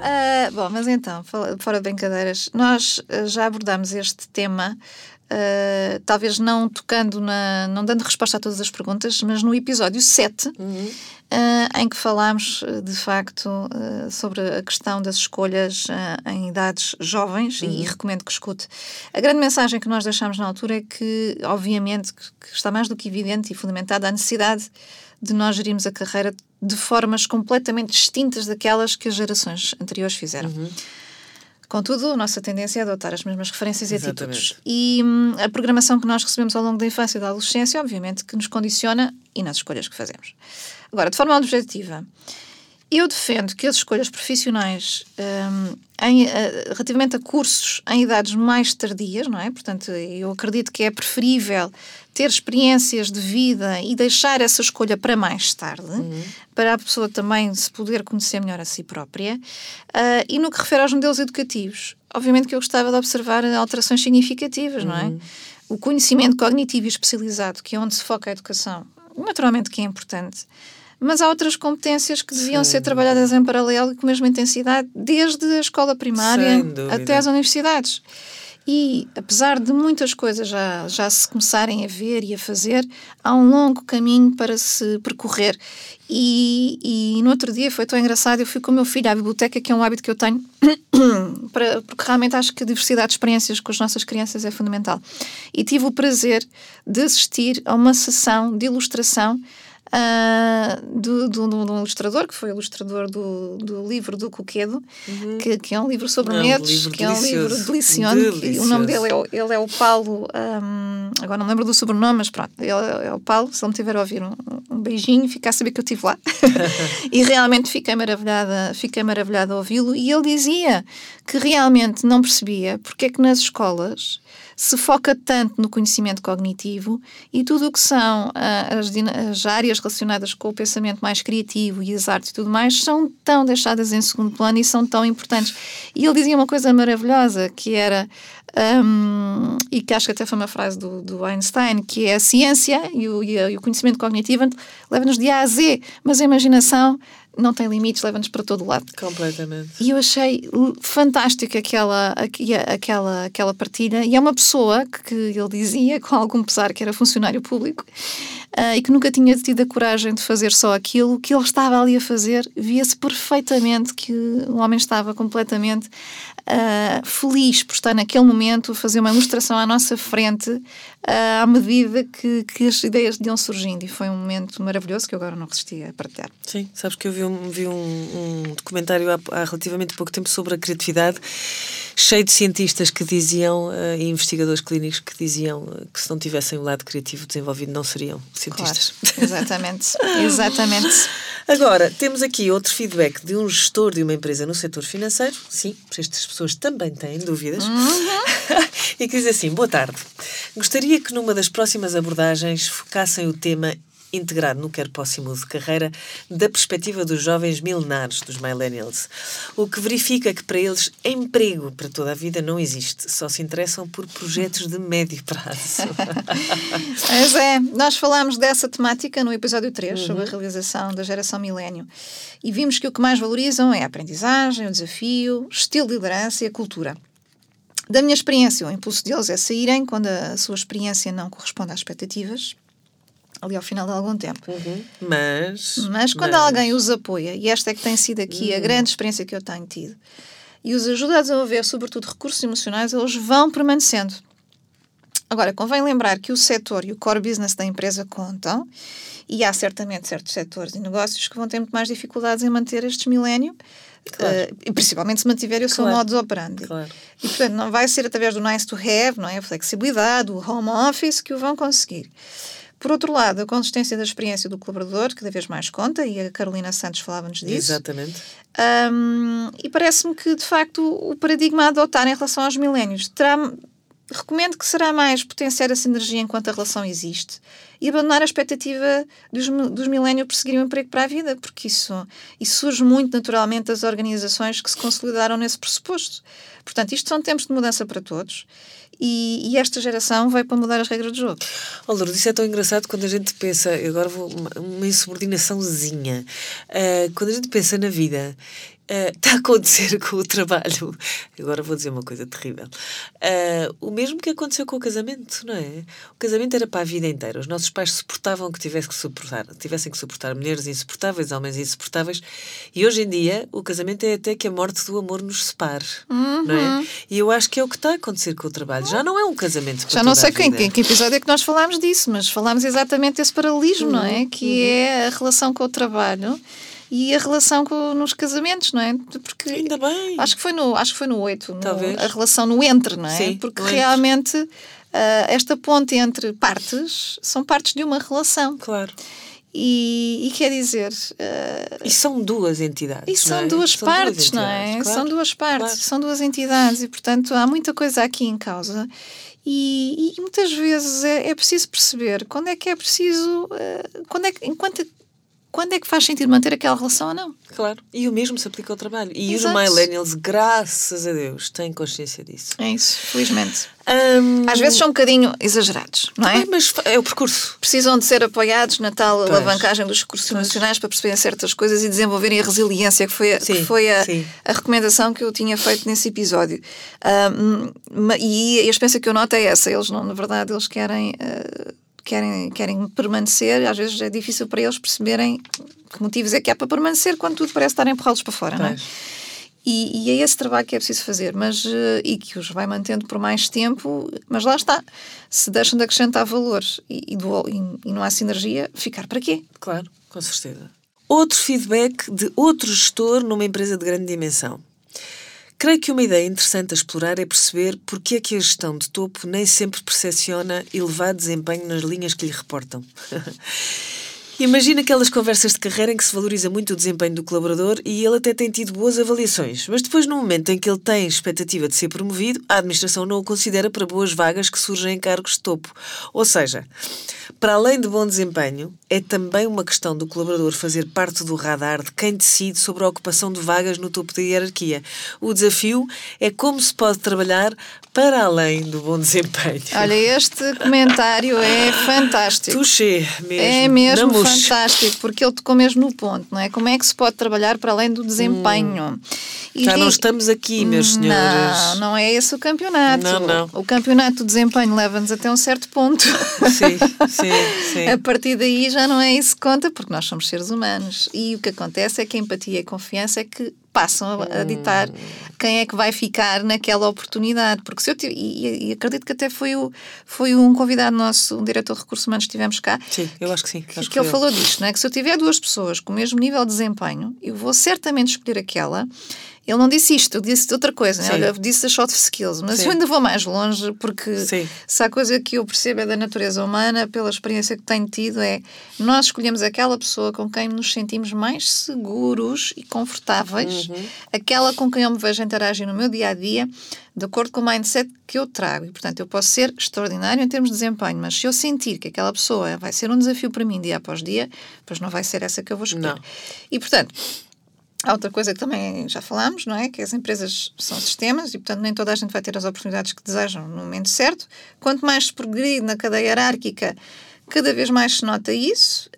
Uh, bom, mas então, fora de brincadeiras, nós ah, já abordamos este tema Uh, talvez não tocando na. não dando resposta a todas as perguntas, mas no episódio 7, uhum. uh, em que falámos de facto uh, sobre a questão das escolhas em idades jovens, uhum. e, recomendo que escute. A grande mensagem que nós deixámos na altura é que, obviamente, que, que está mais do que evidente e fundamentada a necessidade de nós gerirmos a carreira de formas completamente distintas daquelas que as gerações anteriores fizeram. Uhum. Contudo, a nossa tendência é adotar as mesmas referências Exatamente. e atitudes. E hum, a programação que nós recebemos ao longo da infância e da adolescência, obviamente, que nos condiciona e nas escolhas que fazemos. Agora, de forma objetiva, eu defendo que as escolhas profissionais um, em, uh, relativamente a cursos em idades mais tardias, não é? Portanto, eu acredito que é preferível ter experiências de vida e deixar essa escolha para mais tarde, uhum. para a pessoa também se poder conhecer melhor a si própria. Uh, e no que refere aos modelos educativos, obviamente que eu gostava de observar alterações significativas, uhum. não é? Uhum. O conhecimento cognitivo e especializado, que é onde se foca a educação, naturalmente que é importante mas há outras competências que deviam Sem ser trabalhadas em paralelo e com a mesma intensidade, desde a escola primária até as universidades. E, apesar de muitas coisas já, já se começarem a ver e a fazer, há um longo caminho para se percorrer. E, e no outro dia foi tão engraçado, eu fui com o meu filho à biblioteca, que é um hábito que eu tenho, para, porque realmente acho que a diversidade de experiências com as nossas crianças é fundamental. E tive o prazer de assistir a uma sessão de ilustração uh, do, do, do, ilustrador, que foi o ilustrador do, do livro do Coquedo, uhum. que, que é um livro sobre é medos, um que é um livro delicioso. O nome dele é, ele é o Paulo, um, agora não lembro do sobrenome, mas pronto, ele é o Paulo. Se ele me tiver a ouvir, um, um beijinho, fica a saber que eu estive lá. e realmente fiquei maravilhada, fiquei maravilhada a ouvi-lo. E ele dizia que realmente não percebia porque é que nas escolas se foca tanto no conhecimento cognitivo e tudo o que são uh, as, as, áreas relacionadas com o pensamento mais criativo e as artes e tudo mais são tão deixadas em segundo plano e são tão importantes. E ele dizia uma coisa maravilhosa que era. Um, e que acho que até foi uma frase do, do Einstein, que é a ciência e o, e o conhecimento cognitivo leva-nos de A a Z, mas a imaginação não tem limites, leva-nos para todo lado. Completamente. E eu achei fantástico aquela, aquela, aquela partilha. E é uma pessoa que, que ele dizia, com algum pesar, que era funcionário público uh, e que nunca tinha tido a coragem de fazer só aquilo que ele estava ali a fazer. Via-se perfeitamente que o homem estava completamente uh, feliz por estar naquele momento a fazer uma ilustração à nossa frente à medida que, que as ideias iam surgindo. E foi um momento maravilhoso que eu agora não resisti a partilhar. Sim, sabes que eu vi um, vi um, um documentário há, há, relativamente pouco tempo sobre a criatividade, cheio de cientistas que diziam, uh, e investigadores clínicos que diziam que se não tivessem o lado criativo desenvolvido não seriam cientistas. Claro, exatamente, exatamente. Agora, temos aqui outro feedback de um gestor de uma empresa no setor financeiro. Sim, estas pessoas também têm dúvidas. Uhum. e que diz assim: Boa tarde. Gostaria que numa das próximas abordagens focassem o tema integrado no Quer Posse de Carreira da perspectiva dos jovens milenares, dos millennials, o que verifica que para eles emprego para toda a vida não existe, só se interessam por projetos de médio prazo. Mas é, nós falámos dessa temática no episódio 3, uhum. sobre a realização da geração milénio, e vimos que o que mais valorizam é a aprendizagem, o desafio, o estilo de liderança e a cultura. Da minha experiência, o impulso deles é saírem quando a sua experiência não corresponde às expectativas ali ao final de algum tempo. Uhum. Mas. Mas quando mas... alguém os apoia, e esta é que tem sido aqui uhum. a grande experiência que eu tenho tido, e os ajuda a desenvolver, sobretudo, recursos emocionais, eles vão permanecendo. Agora, convém lembrar que o setor e o core business da empresa contam, e há certamente certos setores e negócios que vão ter muito mais dificuldades em manter estes milénio, Claro. Uh, principalmente se mantiver o seu claro. modus operandi. Claro. E, portanto, não vai ser através do nice to have, não é? a flexibilidade, o home office que o vão conseguir. Por outro lado, a consistência da experiência do colaborador, cada vez mais conta, e a Carolina Santos falava-nos disso. Exatamente. Um, e parece-me que, de facto, o paradigma a adotar em relação aos milénios terá. Recomendo que será mais potenciar essa energia enquanto a relação existe e abandonar a expectativa dos, dos milénios por seguir um emprego para a vida, porque isso, isso surge muito naturalmente das organizações que se consolidaram nesse pressuposto. Portanto, isto são tempos de mudança para todos E, e, esta geração vai para mudar as regras do jogo. Oh, isso é tão engraçado quando a gente pensa, agora vou uma, uma insubordinaçãozinha, uh, quando a gente pensa na vida está uh, a acontecer com o trabalho. Agora vou dizer uma coisa terrível. Uh, o mesmo que aconteceu com o casamento, não é? O casamento era para a vida inteira. Os nossos pais suportavam que tivessem que suportar, tivessem que suportar mulheres insuportáveis, homens insuportáveis. E hoje em dia o casamento é até que a morte do amor nos separe, uhum. não é? Uhum. E eu acho que é o que está a acontecer com o trabalho. Já não é um casamento. Já não sei em que, que episódio é que nós falámos disso, mas falámos exatamente desse paralelismo, uhum. não é? Que uhum. é a relação com o trabalho e a relação com, nos casamentos, não é? Porque Ainda bem. Acho que foi no, acho que foi no 8, no, Talvez. a relação no entre, não é? Sim, Porque realmente uh, esta ponte entre partes são partes de uma relação. Claro. E, e, quer dizer. Uh, e são duas entidades. E são, é? duas, são partes, duas não é? Claro, são duas partes, claro. são duas entidades, e portanto há muita coisa aqui em causa. E, e muitas vezes é, é, preciso perceber quando é que é preciso. Uh, quando é que, enquanto quando é que faz sentido manter aquela relação ou não? Claro, e o mesmo se aplica ao trabalho. E Exato. os millennials, graças a Deus, têm consciência disso. É isso, felizmente. Um... Às vezes são um bocadinho exagerados, não é? mas é o percurso. Precisam de ser apoiados na tal pois. alavancagem dos recursos emocionais para perceberem certas coisas e desenvolverem a resiliência, que foi, a, sim, que foi a, a, recomendação que eu tinha feito nesse episódio. Um, e a experiência que eu noto é essa. Eles, não, na verdade, eles querem... Uh, querem, querem permanecer, às vezes é difícil para eles perceberem que motivos é que há para permanecer quando tudo parece estar a empurrá-los para fora, não é? E, e, é esse trabalho que é preciso fazer, mas eh, e que os vai mantendo por mais tempo, mas lá está. Se deixam de acrescentar valor e, e, do, e não há sinergia, ficar para quê? Claro, com certeza. Outro feedback de outro gestor numa empresa de grande dimensão. Creio que uma ideia interessante a explorar é perceber porque é que a gestão de topo nem sempre percepciona elevado desempenho nas linhas que lhe reportam. Imagina aquelas conversas de carreira em que se valoriza muito o desempenho do colaborador e ele até tem tido boas avaliações, mas depois, no momento em que ele tem expectativa de ser promovido, a administração não o considera para boas vagas que surgem em cargos de topo. Ou seja, para além de bom desempenho, é também uma questão do colaborador fazer parte do radar de quem decide sobre a ocupação de vagas no topo da hierarquia. O desafio é como se pode trabalhar para além do bom desempenho. Olha, este comentário é fantástico. Touché mesmo. É mesmo fantástico, porque ele tocou mesmo no ponto, não é? Como é que se pode trabalhar para além do desempenho? Hum. Já não estamos aqui, meus senhores. Não, não é esse o campeonato. Não, não. O campeonato do desempenho leva-nos até um certo ponto. Sim, sim, sim. A partir daí já não é isso que conta, porque nós somos seres humanos. E o que acontece é que a empatia e a confiança é que passam a, a ditar hum. quem é que vai ficar naquela oportunidade. Porque se eu tive, e, e, acredito que até foi, o, foi um convidado nosso, um diretor de recursos humanos que tivemos cá. Sim, eu acho que sim. Acho que, que ele falou disto, não é? Que se eu tiver duas pessoas com o mesmo nível de desempenho, eu vou certamente escolher aquela ele não disse isto, disse outra coisa. Né? Olha, disse as soft skills, mas Sim. eu ainda vou mais longe porque Sim. se há coisa que eu percebo é da natureza humana, pela experiência que tenho tido, é nós escolhemos aquela pessoa com quem nos sentimos mais seguros e confortáveis, uhum. aquela com quem eu me vejo interagir no meu dia a dia, de acordo com o mindset que eu trago. E, portanto, eu posso ser extraordinário em termos de desempenho, mas se eu sentir que aquela pessoa vai ser um desafio para mim dia após dia, pois não vai ser essa que eu vou escolher. Não. E, portanto Há outra coisa que também já falámos, não é? Que as empresas são sistemas e, portanto, nem toda a gente vai ter as oportunidades que desejam no momento certo. Quanto mais se progride na cadeia hierárquica, cada vez mais se nota isso,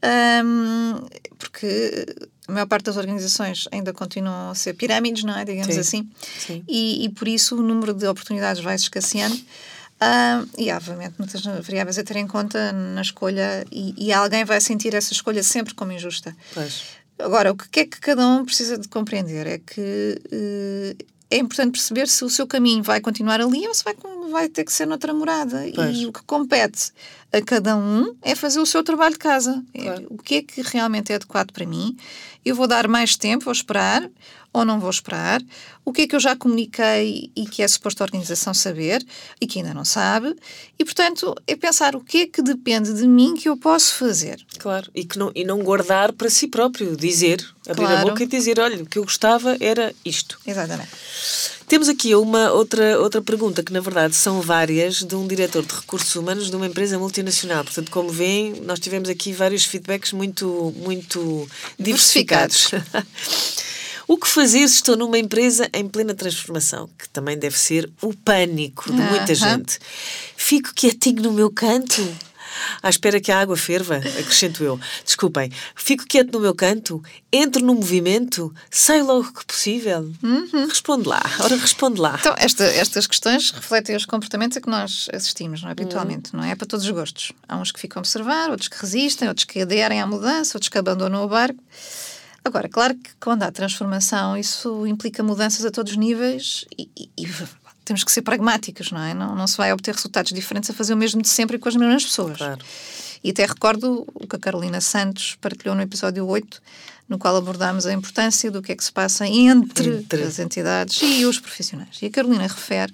um, porque a maior parte das organizações ainda continuam a ser pirâmides, não é? Digamos Sim. assim. Sim. E, e, por isso o número de oportunidades vai se escasseando. Uh, e, obviamente, muitas variáveis a ter em conta na escolha, e, e alguém vai sentir essa escolha sempre como injusta. Pois. Agora, o que é que cada um precisa de compreender é que uh, é importante perceber se o seu caminho vai continuar ali ou se vai, vai ter que ser noutra morada. Pois. E o que compete a cada um é fazer o seu trabalho de casa. É, claro. O que é que realmente é adequado para mim? Eu vou dar mais tempo, vou esperar, ou não vou esperar, o que é que eu já comuniquei e que é suposto a organização saber e que ainda não sabe, e portanto é pensar o que é que depende de mim que eu posso fazer. Claro, e, que não, e não guardar para si próprio, dizer, abrir claro. a boca e dizer: olha, o que eu gostava era isto. Exatamente. Temos aqui uma outra, outra pergunta, que na verdade são várias, de um diretor de recursos humanos de uma empresa multinacional. Portanto, como veem, nós tivemos aqui vários feedbacks muito, muito diversificados. O que fazer se estou numa empresa em plena transformação? Que também deve ser o pânico de muita gente. Fico quietinho no meu canto à espera que a água ferva, acrescento eu. Desculpem, fico quieto no meu canto, entro no movimento, saio logo que possível. Uhum. Responde lá, ora responde lá. Então, esta, estas questões refletem os comportamentos a que nós assistimos, não é? habitualmente, uhum. não é? É para todos os gostos. Há uns que ficam a observar, outros que resistem, outros que aderem à mudança, outros que abandonam o barco. Agora, claro que quando há transformação, isso implica mudanças a todos os níveis e, e, e temos que ser pragmáticos, não é? Não, não se vai obter resultados diferentes a fazer o mesmo de sempre e com as mesmas pessoas. Claro. E até recordo o que a Carolina Santos partilhou no episódio 8, no qual abordámos a importância do que é que se passa entre, entre. as entidades e os profissionais. E a Carolina refere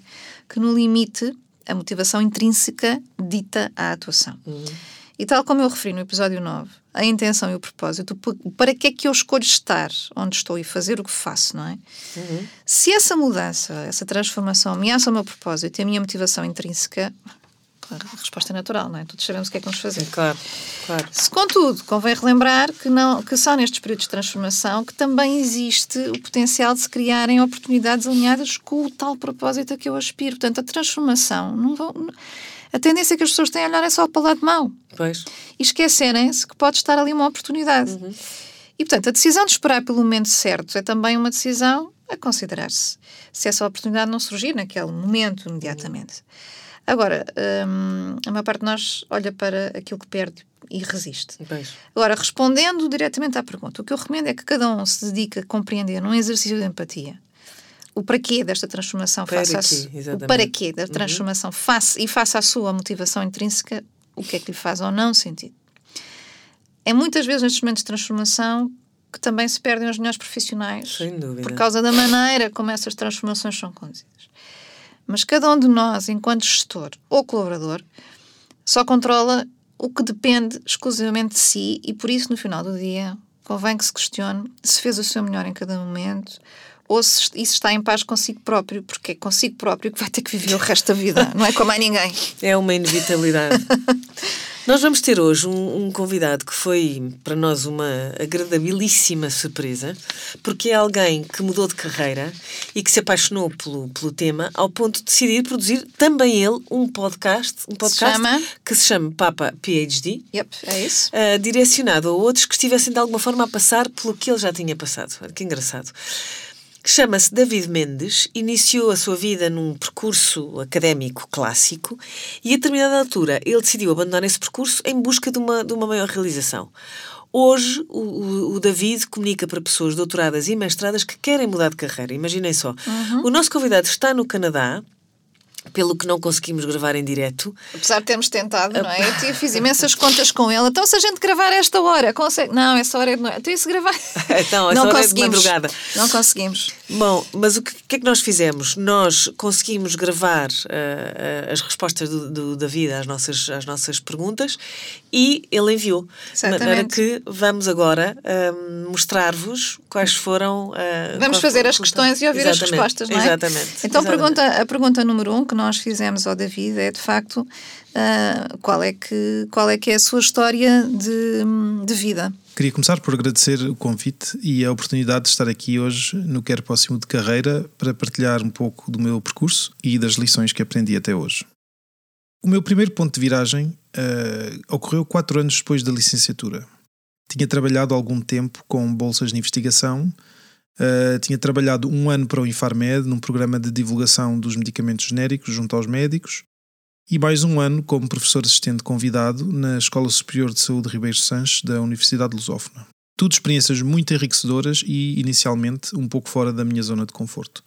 que, no limite, a motivação intrínseca dita a atuação. Uhum. E tal como eu referi no episódio 9, a intenção e o propósito, para que é que eu escolho estar onde estou e fazer o que faço, não é? Uhum. Se essa mudança, essa transformação ameaça o meu propósito e a minha motivação intrínseca, a resposta é natural, não é? Todos sabemos o que é que vamos fazer. Claro, claro. Se, contudo, convém relembrar que, não, que só nestes períodos de transformação que também existe o potencial de se criarem oportunidades alinhadas com o tal propósito a que eu aspiro. Portanto, a transformação não vão a tendência que as pessoas têm a olhar é só para o lado mau. Pois. E esquecerem-se que pode estar ali uma oportunidade. Uhum. E, portanto, a decisão de esperar pelo momento certo é também uma decisão a considerar-se. Se essa oportunidade não surgir naquele momento, imediatamente. Agora, hum, a maior parte de nós olha para aquilo que perde e resiste. Pois. Agora, respondendo diretamente à pergunta, o que eu recomendo é que cada um se dedique a compreender num exercício de empatia o para quê desta transformação para face quê, a, o para quê da uhum. transformação uhum. face, e face à sua motivação intrínseca, o que é que lhe faz ou não sentido. É muitas vezes nestes momentos de transformação que também se perdem os melhores profissionais por causa da maneira como essas transformações são conduzidas. Mas cada um de nós, enquanto gestor ou colaborador, só controla o que depende exclusivamente de si e por isso, no final do dia, convém que se questione se fez o seu melhor em cada momento, ou se isso está em paz consigo próprio, porque é consigo próprio que vai ter que viver o resto da vida, não é com mais ninguém. É uma inevitabilidade. Nós vamos ter hoje um, um, convidado que foi para nós uma agradabilíssima surpresa, porque é alguém que mudou de carreira e que se apaixonou pelo, pelo tema ao ponto de decidir produzir também ele um podcast, um podcast se chama? que se chama Papa PhD. Yep, é isso. Uh, direcionado a outros que estivessem de alguma forma a passar pelo que ele já tinha passado. Que engraçado que chama-se David Mendes, iniciou a sua vida num percurso académico clássico e, a determinada altura, ele decidiu abandonar esse percurso em busca de uma, de uma maior realização. Hoje, o, o, David comunica para pessoas doutoradas e mestradas que querem mudar de carreira. Imaginem só. Uhum. O nosso convidado está no Canadá, pelo que não conseguimos gravar em direto. Apesar de termos tentado, não é? Eu fiz imensas contas com ele. Então, se a gente gravar esta hora, consegue. Não, essa hora é de noite. Então, se gravar. então, essa não hora conseguimos. é de madrugada. Não conseguimos. Bom, mas o que, que é que nós fizemos? Nós conseguimos gravar uh, uh, as respostas do, do David às nossas, às nossas perguntas e ele enviou. Exatamente. Para que vamos agora uh, mostrar-vos quais foram. vamos fazer as questões e ouvir Exatamente. as respostas, não é? Exatamente. Então, Exatamente. Pergunta, a pergunta número um que nós fizemos ao David é de facto uh, qual, é que, qual é que é a sua história de, de vida. Queria começar por agradecer o convite e a oportunidade de estar aqui hoje no Quero Próximo de Carreira para partilhar um pouco do meu percurso e das lições que aprendi até hoje. O meu primeiro ponto de viragem uh, ocorreu quatro anos depois da licenciatura. Tinha trabalhado algum tempo com bolsas de investigação Uh, tinha trabalhado um ano para o Infarmed num programa de divulgação dos medicamentos genéricos junto aos médicos e mais um ano como professor assistente convidado na Escola Superior de Saúde Ribeiro Sanches da Universidade Lusófona. Tudo experiências muito enriquecedoras e, inicialmente, um pouco fora da minha zona de conforto.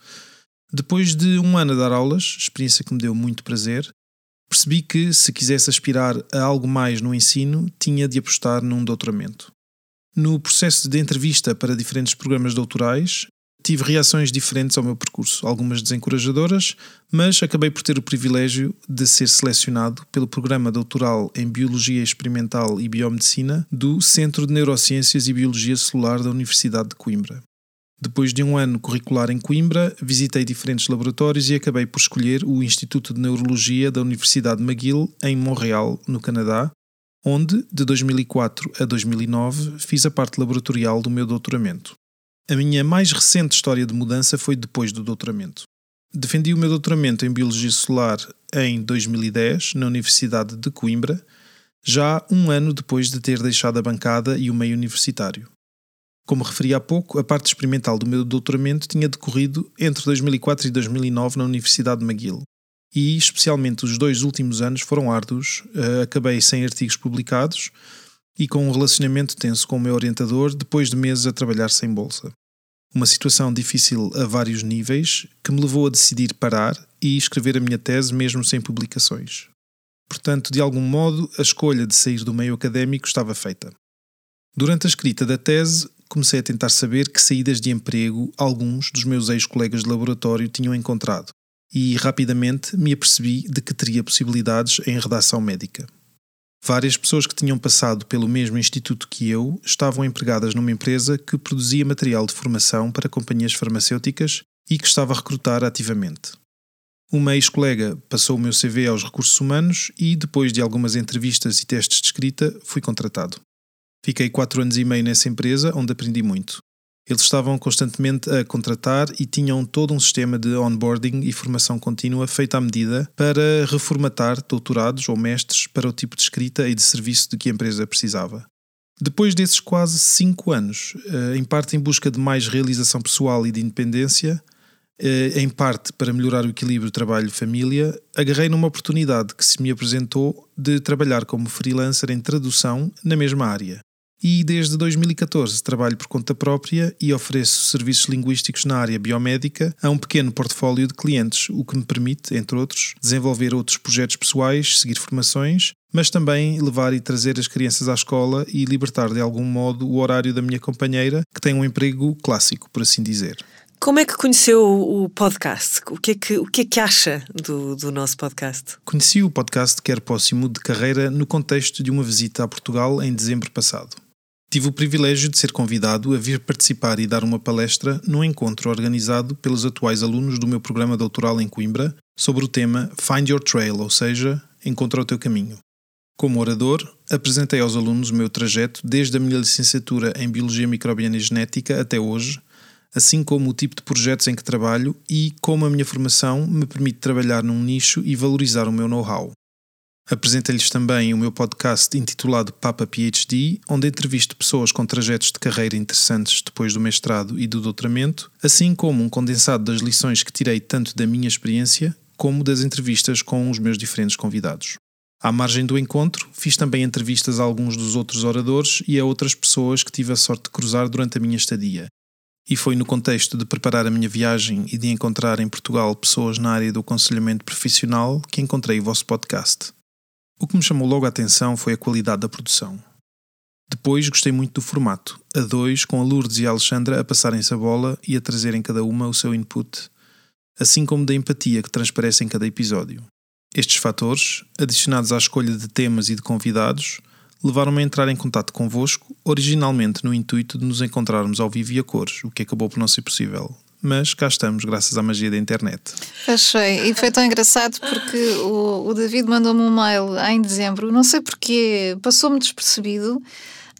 Depois de um ano a dar aulas, experiência que me deu muito prazer, percebi que, se quisesse aspirar a algo mais no ensino, tinha de apostar num doutoramento. No processo de entrevista para diferentes programas doutorais, tive reações diferentes ao meu percurso, algumas desencorajadoras, mas acabei por ter o privilégio de ser selecionado pelo programa doutoral em Biologia Experimental e Biomedicina do Centro de Neurociências e Biologia Celular da Universidade de Coimbra. Depois de um ano curricular em Coimbra, visitei diferentes laboratórios e acabei por escolher o Instituto de Neurologia da Universidade McGill, em Montreal, no Canadá, onde, de 2004 a 2009, fiz a parte laboratorial do meu doutoramento. A minha mais recente história de mudança foi depois do doutoramento. Defendi o meu doutoramento em Biologia Solar em 2010, na Universidade de Coimbra, já um ano depois de ter deixado a bancada e o meio universitário. Como referi há pouco, a parte experimental do meu doutoramento tinha decorrido entre 2004 e 2009 na Universidade de McGill. E, especialmente, os dois últimos anos foram árduos. Uh, acabei sem artigos publicados e com um relacionamento tenso com o meu orientador depois de meses a trabalhar sem bolsa. Uma situação difícil a vários níveis que me levou a decidir parar e escrever a minha tese mesmo sem publicações. Portanto, de algum modo, a escolha de sair do meio académico estava feita. Durante a escrita da tese, comecei a tentar saber que saídas de emprego alguns dos meus ex-colegas de laboratório tinham encontrado e rapidamente me apercebi de que teria possibilidades em redação médica. Várias pessoas que tinham passado pelo mesmo instituto que eu estavam empregadas numa empresa que produzia material de formação para companhias farmacêuticas e que estava a recrutar ativamente. Uma ex-colega passou o meu CV aos recursos humanos e, depois de algumas entrevistas e testes de escrita, fui contratado. Fiquei quatro anos e meio nessa empresa, onde aprendi muito. Eles estavam constantemente a contratar e tinham todo um sistema de onboarding e formação contínua feito à medida para reformatar doutorados ou mestres para o tipo de escrita e de serviço de que a empresa precisava. Depois desses quase cinco anos, eh, em parte em busca de mais realização pessoal e de independência, eh, em parte para melhorar o equilíbrio trabalho-família, agarrei numa oportunidade que se me apresentou de trabalhar como freelancer em tradução na mesma área e desde 2014 trabalho por conta própria e ofereço serviços linguísticos na área biomédica a um pequeno portfólio de clientes, o que me permite, entre outros, desenvolver outros projetos pessoais, seguir formações, mas também levar e trazer as crianças à escola e libertar de algum modo o horário da minha companheira, que tem um emprego clássico, por assim dizer. Como é que conheceu o podcast? O que é que, o que, é que acha do, do nosso podcast? Conheci o podcast Quer Próximo de Carreira no contexto de uma visita a Portugal em dezembro passado. Tive o privilégio de ser convidado a vir participar e dar uma palestra num encontro organizado pelos atuais alunos do meu programa doutoral em Coimbra sobre o tema Find Your Trail, ou seja, Encontra o teu caminho. Como orador, apresentei aos alunos o meu trajeto desde a minha licenciatura em Biologia Microbiana e Genética até hoje, assim como o tipo de projetos em que trabalho e como a minha formação me permite trabalhar num nicho e valorizar o meu know-how. Apresentei-lhes também o meu podcast intitulado Papa PhD, onde entrevisto pessoas com trajetos de carreira interessantes depois do mestrado e do doutoramento, assim como um condensado das lições que tirei tanto da minha experiência como das entrevistas com os meus diferentes convidados. À margem do encontro, fiz também entrevistas a alguns dos outros oradores e a outras pessoas que tive a sorte de cruzar durante a minha estadia. E foi no contexto de preparar a minha viagem e de encontrar em Portugal pessoas na área do aconselhamento profissional que encontrei o vosso podcast. O que me chamou logo a atenção foi a qualidade da produção. Depois gostei muito do formato, a dois, com a Lourdes e a Alexandra a passarem-se a bola e a trazerem cada uma o seu input, assim como da empatia que transparece em cada episódio. Estes fatores, adicionados à escolha de temas e de convidados, levaram-me a entrar em contato convosco, originalmente no intuito de nos encontrarmos ao vivo e a cores, o que acabou por não ser possível mas cá estamos, graças à magia da internet. Achei, e foi tão engraçado porque o, o David mandou-me um mail em dezembro, não sei porquê, passou-me despercebido.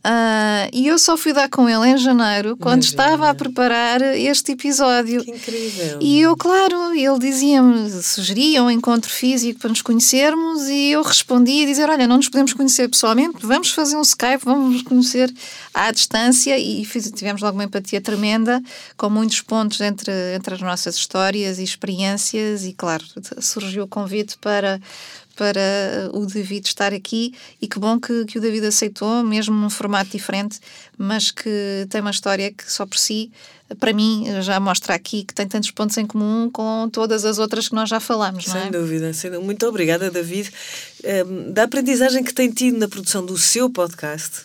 Uh, e eu só fui dar com ele em janeiro, quando estava a preparar este episódio. Que incrível! E eu, claro, ele dizia-me, sugeria um encontro físico para nos conhecermos, e eu respondia a dizer: Olha, não nos podemos conhecer pessoalmente, vamos fazer um Skype, vamos nos conhecer à distância. E fiz, tivemos logo uma empatia tremenda, com muitos pontos entre, entre as nossas histórias e experiências, e claro, surgiu o convite para para o David estar aqui e que bom que, que o David aceitou, mesmo num formato diferente, mas que tem uma história que só por si, para mim, já mostra aqui que tem tantos pontos em comum com todas as outras que nós já falamos, não é? Sem dúvida, sem dúvida. Muito obrigada, David, um, ehm, da aprendizagem que tem tido na produção do seu podcast.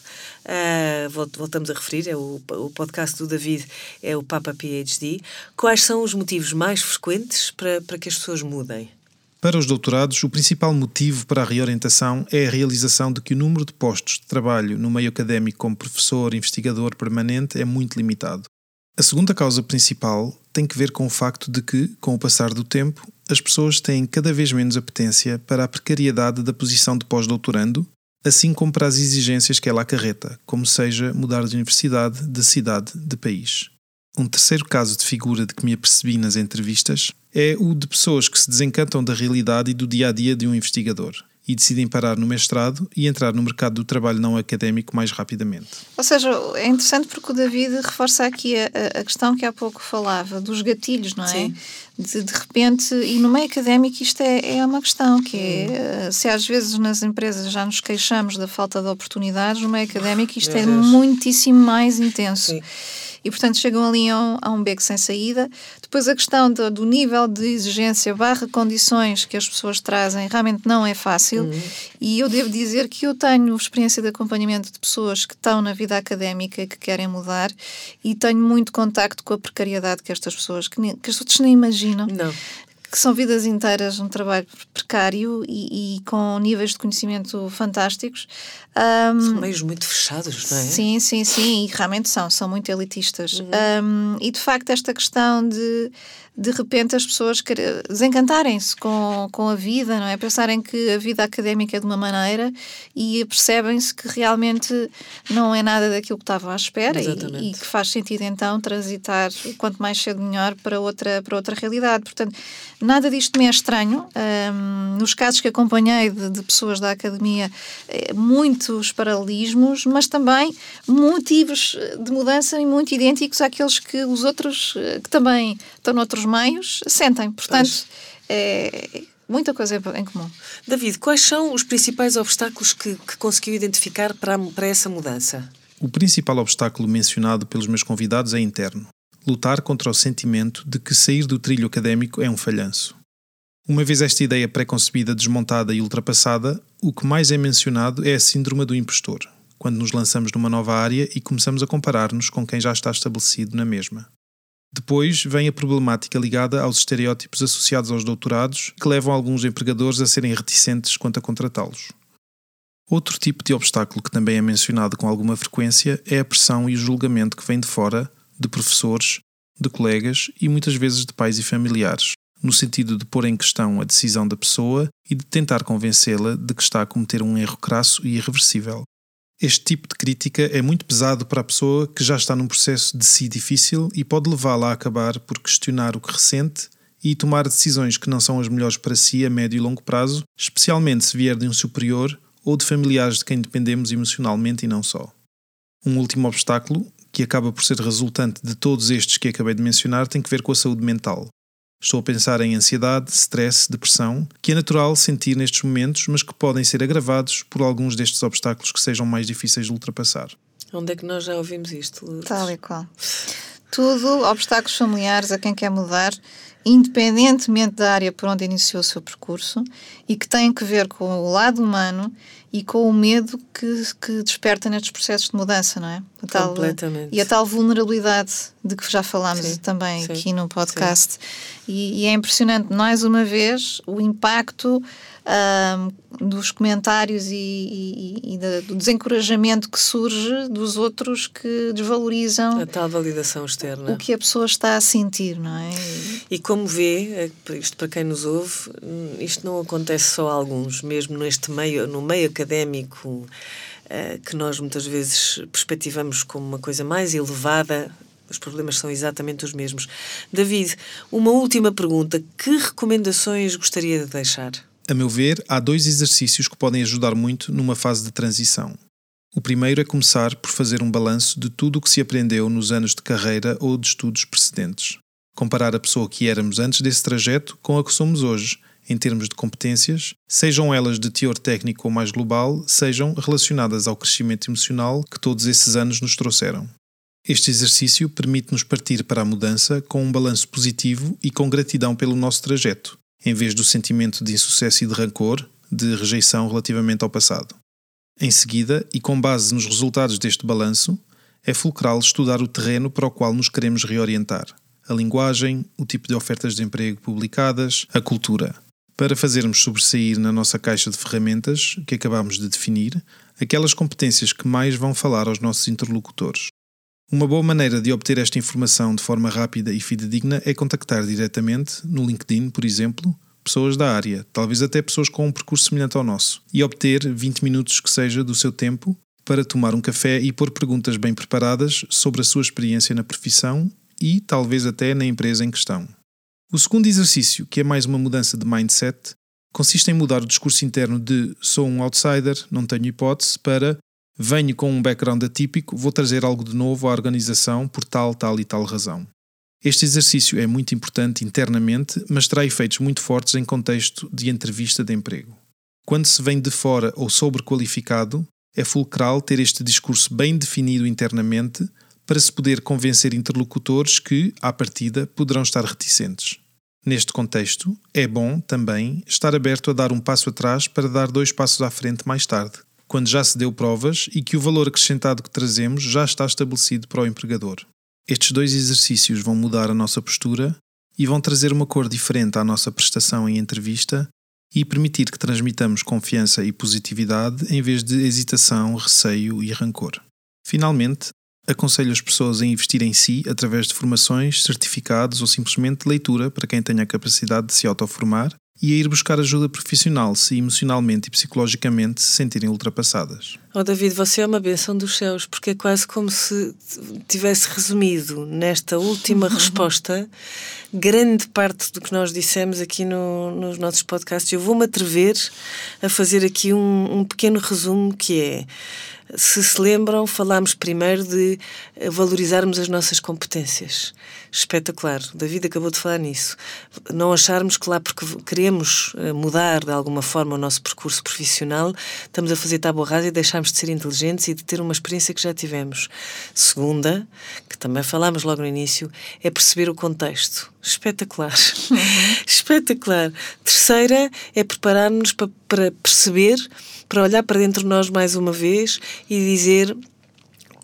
Uh, voltamos a referir, é o, o podcast do David é o Papa PhD. Quais são os motivos mais frequentes para, para que as pessoas mudem? Para os doutorados, o principal motivo para a reorientação é a realização de que o número de postos de trabalho no meio académico como professor investigador permanente é muito limitado. A segunda causa principal tem que ver com o facto de que, com o passar do tempo, as pessoas têm cada vez menos apetência para a precariedade da posição de pós-doutorando, assim como para as exigências que ela acarreta, como seja mudar de universidade, de cidade, de país. Um terceiro caso de figura de que me apercebi nas entrevistas é o de pessoas que se desencantam da realidade e do dia a dia de um investigador e decidem parar no mestrado e entrar no mercado do trabalho não académico mais rapidamente. Ou seja, é interessante porque o David reforça aqui a, a questão que há pouco falava, dos gatilhos, não é? Sim. De, de repente, e no meio académico isto é, é uma questão, que é, hum. se às vezes nas empresas já nos queixamos da falta de oportunidades, no meio académico isto Meu é Deus. muitíssimo mais intenso. Sim e, portanto, chegam ali a um, a um beco sem saída. Depois, a questão do, do, nível de exigência barra condições que as pessoas trazem realmente não é fácil. Uhum. E eu devo dizer que eu tenho experiência de acompanhamento de pessoas que estão na vida académica e que querem mudar e tenho muito contacto com a precariedade que estas pessoas, que, nem, que as outras nem imaginam. Não que são vidas inteiras um trabalho precário e, e com níveis de conhecimento fantásticos. Um, são meios muito fechados, não é? Sim, sim, sim, e realmente são, são muito elitistas. Uhum. Um, e de facto, esta questão de de repente as pessoas desencantarem-se com, com a vida, não é? Pensarem que a vida académica é de uma maneira e percebem-se que realmente não é nada daquilo que estavam à espera e, e, que faz sentido então transitar quanto mais cedo melhor para outra, para outra realidade. Portanto, nada disto me é estranho. Um, nos casos que acompanhei de, de pessoas da academia, eh, muitos paralelismos, mas também motivos de mudança muito idênticos àqueles que os outros, eh, que também estão noutros meios sentem. Portanto, é muita coisa em comum. David, quais são os principais obstáculos que, que conseguiu identificar para, para essa mudança? O principal obstáculo mencionado pelos meus convidados é interno. Lutar contra o sentimento de que sair do trilho académico é um falhanço. Uma vez esta ideia pré-concebida, desmontada e ultrapassada, o que mais é mencionado é a síndrome do impostor, quando nos lançamos numa nova área e começamos a comparar-nos com quem já está estabelecido na mesma. Depois vem a problemática ligada aos estereótipos associados aos doutorados, que levam alguns empregadores a serem reticentes quanto a contratá-los. Outro tipo de obstáculo que também é mencionado com alguma frequência é a pressão e o julgamento que vem de fora, de professores, de colegas e muitas vezes de pais e familiares, no sentido de pôr em questão a decisão da pessoa e de tentar convencê-la de que está a cometer um erro crasso e irreversível. Este tipo de crítica é muito pesado para a pessoa que já está num processo de si difícil e pode levá-la a acabar por questionar o que ressente e tomar decisões que não são as melhores para si a médio e longo prazo, especialmente se vier de um superior ou de familiares de quem dependemos emocionalmente e não só. Um último obstáculo, que acaba por ser resultante de todos estes que acabei de mencionar, tem que ver com a saúde mental. Estou a pensar em ansiedade, stress, depressão, que é natural sentir nestes momentos, mas que podem ser agravados por alguns destes obstáculos que sejam mais difíceis de ultrapassar. Onde é que nós já ouvimos isto? Lourdes? Tal e qual. Tudo obstáculos familiares a quem quer mudar, independentemente da área por onde iniciou o seu percurso e que têm que ver com o lado humano e com o medo que, que desperta nestes processos de mudança, não é? A tal, Completamente. E a tal vulnerabilidade de que já falámos sim, também sim, aqui no podcast. E, e, é impressionante, mais uma vez, o impacto um, dos comentários e, e, e da, do desencorajamento que surge dos outros que desvalorizam a tal validação externa o que a pessoa está a sentir, não é? E como vê, é, isto para quem nos ouve, isto não acontece só a alguns, mesmo neste meio, no meio académico eh, que nós muitas vezes perspectivamos como uma coisa mais elevada, os problemas são exatamente os mesmos. David, uma última pergunta: que recomendações gostaria de deixar? A meu ver, há dois exercícios que podem ajudar muito numa fase de transição. O primeiro é começar por fazer um balanço de tudo o que se aprendeu nos anos de carreira ou de estudos precedentes. Comparar a pessoa que éramos antes desse trajeto com a que somos hoje, em termos de competências, sejam elas de teor técnico ou mais global, sejam relacionadas ao crescimento emocional que todos esses anos nos trouxeram. Este exercício permite-nos partir para a mudança com um balanço positivo e com gratidão pelo nosso trajeto, em vez do sentimento de insucesso e de rancor, de rejeição relativamente ao passado. Em seguida, e com base nos resultados deste balanço, é fulcral estudar o terreno para o qual nos queremos reorientar, a linguagem, o tipo de ofertas de emprego publicadas, a cultura, para fazermos sobressair na nossa caixa de ferramentas, que acabamos de definir, aquelas competências que mais vão falar aos nossos interlocutores. Uma boa maneira de obter esta informação de forma rápida e fidedigna é contactar diretamente, no LinkedIn, por exemplo, pessoas da área, talvez até pessoas com um percurso semelhante ao nosso, e obter 20 minutos que seja do seu tempo para tomar um café e pôr perguntas bem preparadas sobre a sua experiência na profissão e talvez até na empresa em questão. O segundo exercício, que é mais uma mudança de mindset, consiste em mudar o discurso interno de sou um outsider, não tenho hipótese, para venho com um background atípico, vou trazer algo de novo à organização por tal, tal e tal razão. Este exercício é muito importante internamente, mas terá efeitos muito fortes em contexto de entrevista de emprego. Quando se vem de fora ou sobrequalificado, é fulcral ter este discurso bem definido internamente para se poder convencer interlocutores que, à partida, poderão estar reticentes. Neste contexto, é bom também estar aberto a dar um passo atrás para dar dois passos à frente mais tarde, quando já se deu provas e que o valor acrescentado que trazemos já está estabelecido para o empregador. Estes dois exercícios vão mudar a nossa postura e vão trazer uma cor diferente à nossa prestação em entrevista e permitir que transmitamos confiança e positividade em vez de hesitação, receio e rancor. Finalmente, aconselho as pessoas a investir em si através de formações, certificados ou simplesmente leitura para quem tenha a capacidade de se autoformar e a ir buscar ajuda profissional se emocionalmente e psicologicamente se sentirem ultrapassadas. Oh David, você é uma benção dos céus, porque é quase como se tivesse resumido nesta última resposta grande parte do que nós dissemos aqui no, nos nossos podcasts. Eu vou-me atrever a fazer aqui um, um pequeno resumo que é se se lembram, falámos primeiro de valorizarmos as nossas competências. Espetacular. O David acabou de falar nisso. Não acharmos que lá porque queremos eh, mudar de alguma forma o nosso percurso profissional, estamos a fazer tábua rasa e deixarmos de ser inteligentes e de ter uma experiência que já tivemos. Segunda, que também falámos logo no início, é perceber o contexto. Espetacular. Espetacular. Terceira é preparar-nos para, para perceber para olhar para dentro de nós mais uma vez e dizer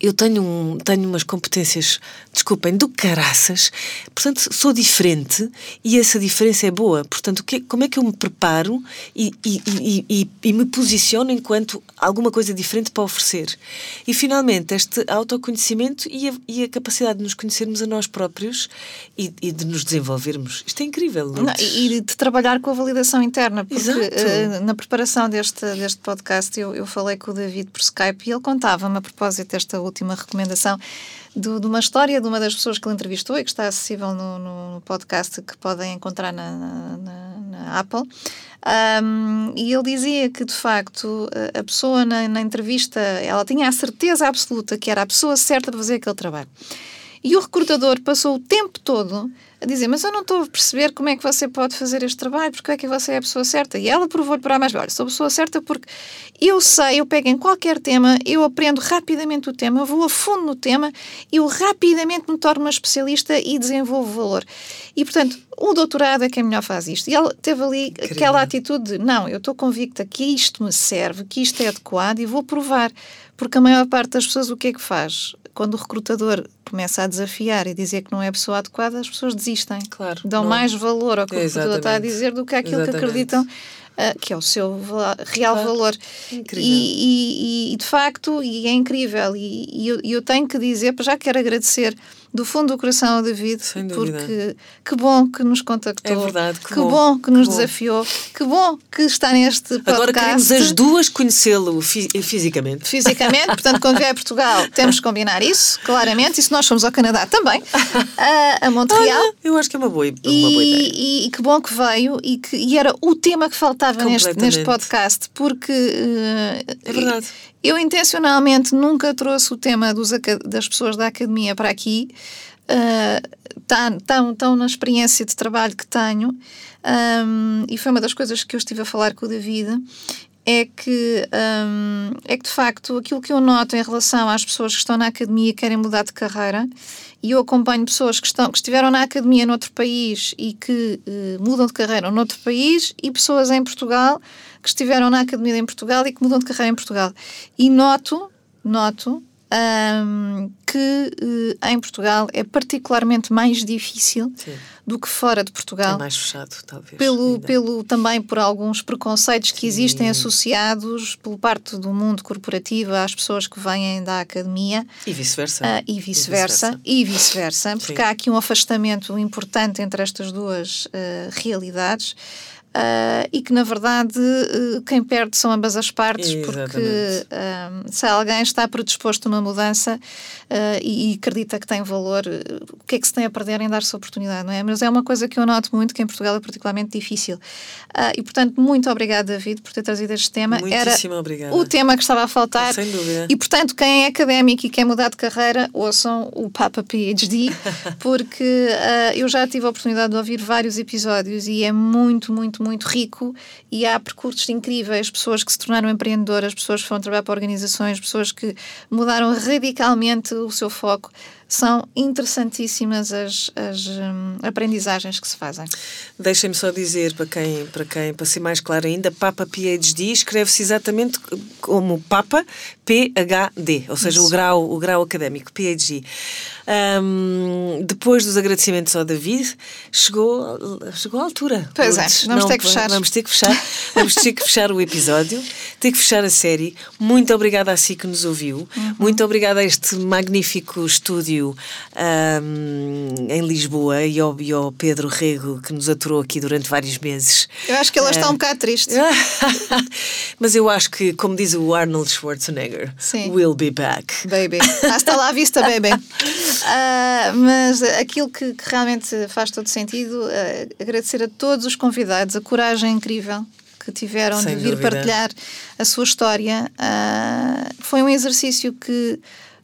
eu tenho, um, tenho umas competências, desculpem, do caraças, portanto sou diferente e essa diferença é boa. Portanto, que, como é que eu me preparo e, e, e, e, me posiciono enquanto alguma coisa diferente para oferecer? E finalmente, este autoconhecimento e a, e a capacidade de nos conhecermos a nós próprios e, de nos desenvolvermos. Isto é incrível. Não, e de trabalhar com a validação interna, porque uh, na preparação deste, deste podcast eu, eu falei com o David por Skype e ele contava-me a propósito desta última recomendação do, de uma história de uma das pessoas que ele entrevistou e que está acessível no, no podcast que podem encontrar na, na, na Apple. Um, e ele dizia que, de facto, a pessoa na, na entrevista, ela tinha a certeza absoluta que era a pessoa certa para fazer aquele trabalho. E o recrutador passou o tempo todo a dizer: Mas eu não estou a perceber como é que você pode fazer este trabalho, porque é que você é a pessoa certa. E ela provou-lhe para mais: Olha, sou a pessoa certa porque eu sei, eu pego em qualquer tema, eu aprendo rapidamente o tema, eu vou a fundo no tema, eu rapidamente me torno uma especialista e desenvolvo valor. E, portanto, o doutorado é quem melhor faz isto. E ela teve ali Incrível. aquela atitude de: Não, eu estou convicta que isto me serve, que isto é adequado e vou provar. Porque a maior parte das pessoas o que é que faz? Quando o recrutador começa a desafiar e dizer que não é a pessoa adequada, as pessoas desistem. Claro. Dão não. mais valor ao que é, o recrutador está a dizer do que aquilo exatamente. que acreditam uh, que é o seu real claro. valor. Incrível. E, e, e, de facto, e é incrível. E, e eu, eu, tenho que dizer, já quero agradecer do fundo do coração ao David, porque que bom que nos contactou. É verdade, que, que bom, bom, que nos desafiou, que bom que está neste podcast. Agora queremos as duas conhecê-lo fi fisicamente. Fisicamente, portanto, quando vier a Portugal, temos que combinar isso, claramente, e se nós formos ao Canadá também, a, a Montreal. Olha, eu acho que é uma boa, uma e, boa ideia. E, e, que bom que veio, e, que, e era o tema que faltava neste, neste podcast, porque. Uh, é verdade. Eu intencionalmente nunca trouxe o tema dos, das pessoas da academia para aqui, uh, na experiência de trabalho que tenho, um, e foi uma das coisas que eu estive a falar com o David, é que, um, é que de facto aquilo que eu noto em relação às pessoas que estão na academia e querem mudar de carreira, e eu acompanho pessoas que, estão, que estiveram na academia noutro país e que uh, mudam de carreira noutro país, e pessoas em Portugal que estiveram na academia em Portugal e que mudam de carreira em Portugal. E noto, noto um, que uh, em Portugal é particularmente mais difícil Sim. do que fora de Portugal. É mais fechado, talvez. Pelo, pelo, também por alguns preconceitos que Sim. existem associados por parte do mundo corporativo às pessoas que vêm da academia. E vice-versa. Uh, e vice-versa. E vice-versa, porque Sim. há aqui um afastamento importante entre estas duas uh, realidades. Uh, e que, na verdade, uh, quem perde são ambas as partes, Exatamente. porque se alguém está predisposto a uma mudança e, e, acredita que tem valor, o que é que se tem a perder em dar-se oportunidade, não é? Mas é uma coisa que eu noto muito que em Portugal é particularmente difícil. e, portanto, muito obrigada, David, por ter trazido este tema. Muitíssimo Era obrigada. o tema que estava a faltar. Sem dúvida. E, portanto, quem é académico e quer mudar de carreira, ouçam o Papa PhD, porque uh, eu já tive a oportunidade de ouvir vários episódios e é muito, muito, muito rico e há percursos incríveis, pessoas que se tornaram empreendedoras, pessoas que foram trabalhar para organizações, pessoas que mudaram radicalmente o seu foco são interessantíssimas as, as um, aprendizagens que se fazem. Deixem-me só dizer para quem, para quem, para ser mais claro ainda, Papa PhD escreve-se exatamente como Papa PhD, ou seja, o grau, o grau académico, PhD. Um, depois dos agradecimentos ao David, chegou, chegou a altura. Pois é, vamos Não, ter que fechar. Vamos ter que fechar. vamos ter que fechar o episódio, ter que fechar a série. Muito obrigada a si que nos ouviu. Uhum. Muito obrigada a este magnífico estúdio um, em Lisboa e ao, e ao, Pedro Rego que nos aturou aqui durante vários meses. Eu acho que ele está um bocado triste. Mas eu acho que, como diz o Arnold Schwarzenegger, Sim. we'll be back. Baby. Hasta lá vista, baby. Uh, mas aquilo que, que, realmente faz todo sentido, uh, agradecer a todos os convidados, a coragem incrível que tiveram Sem de vir dúvida. partilhar a sua história. Uh, foi um exercício que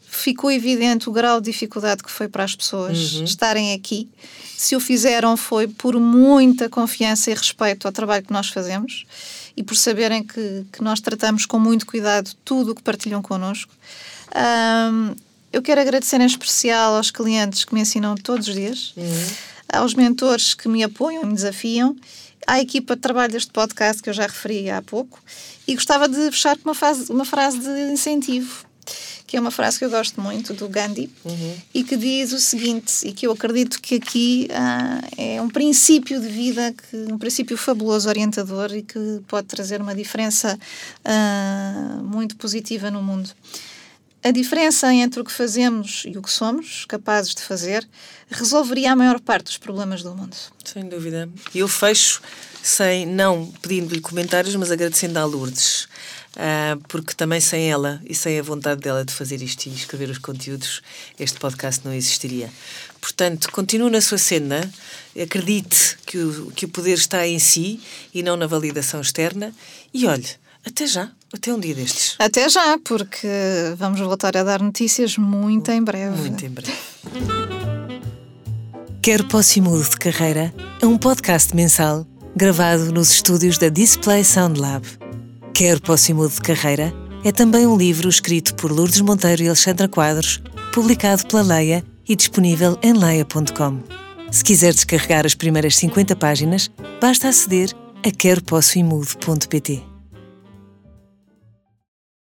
ficou evidente o grau de dificuldade que foi para as pessoas uhum. estarem aqui. Se o fizeram foi por muita confiança e respeito ao trabalho que nós fazemos e por saberem que, que nós tratamos com muito cuidado tudo o que partilham connosco. Um, eu quero agradecer em especial aos clientes que me ensinam todos os dias, uhum. aos mentores que me apoiam e me desafiam, à equipa de trabalho deste podcast que eu já referi há pouco, e gostava de fechar com uma, fase, uma frase de incentivo, que é uma frase que eu gosto muito, do Gandhi, uhum. e que diz o seguinte, e que eu acredito que aqui ah, é um princípio de vida, que, um princípio fabuloso, orientador, e que pode trazer uma diferença ah, muito positiva no mundo. A diferença entre o que fazemos e o que somos capazes de fazer resolveria a maior parte dos problemas do mundo. Sem dúvida. E eu fecho sem, não pedindo-lhe comentários, mas agradecendo à Lourdes. Uh, porque também sem ela e sem a vontade dela de fazer isto e escrever os conteúdos, este podcast não existiria. Portanto, continue na sua senda, acredite que o, que o poder está em si e não na validação externa e olhe, até já, até um dia destes. Até já, porque vamos voltar a dar notícias muito em breve. Muito em breve. Quero Posse Mudo de Carreira é um podcast mensal gravado nos estúdios da Display Sound Lab. Quero Posse Mudo de Carreira é também um livro escrito por Lourdes Monteiro e Alexandra Quadros, publicado pela Leia e disponível em leia.com. Se quiser descarregar as primeiras 50 páginas, basta aceder a queropossoimudo.pt.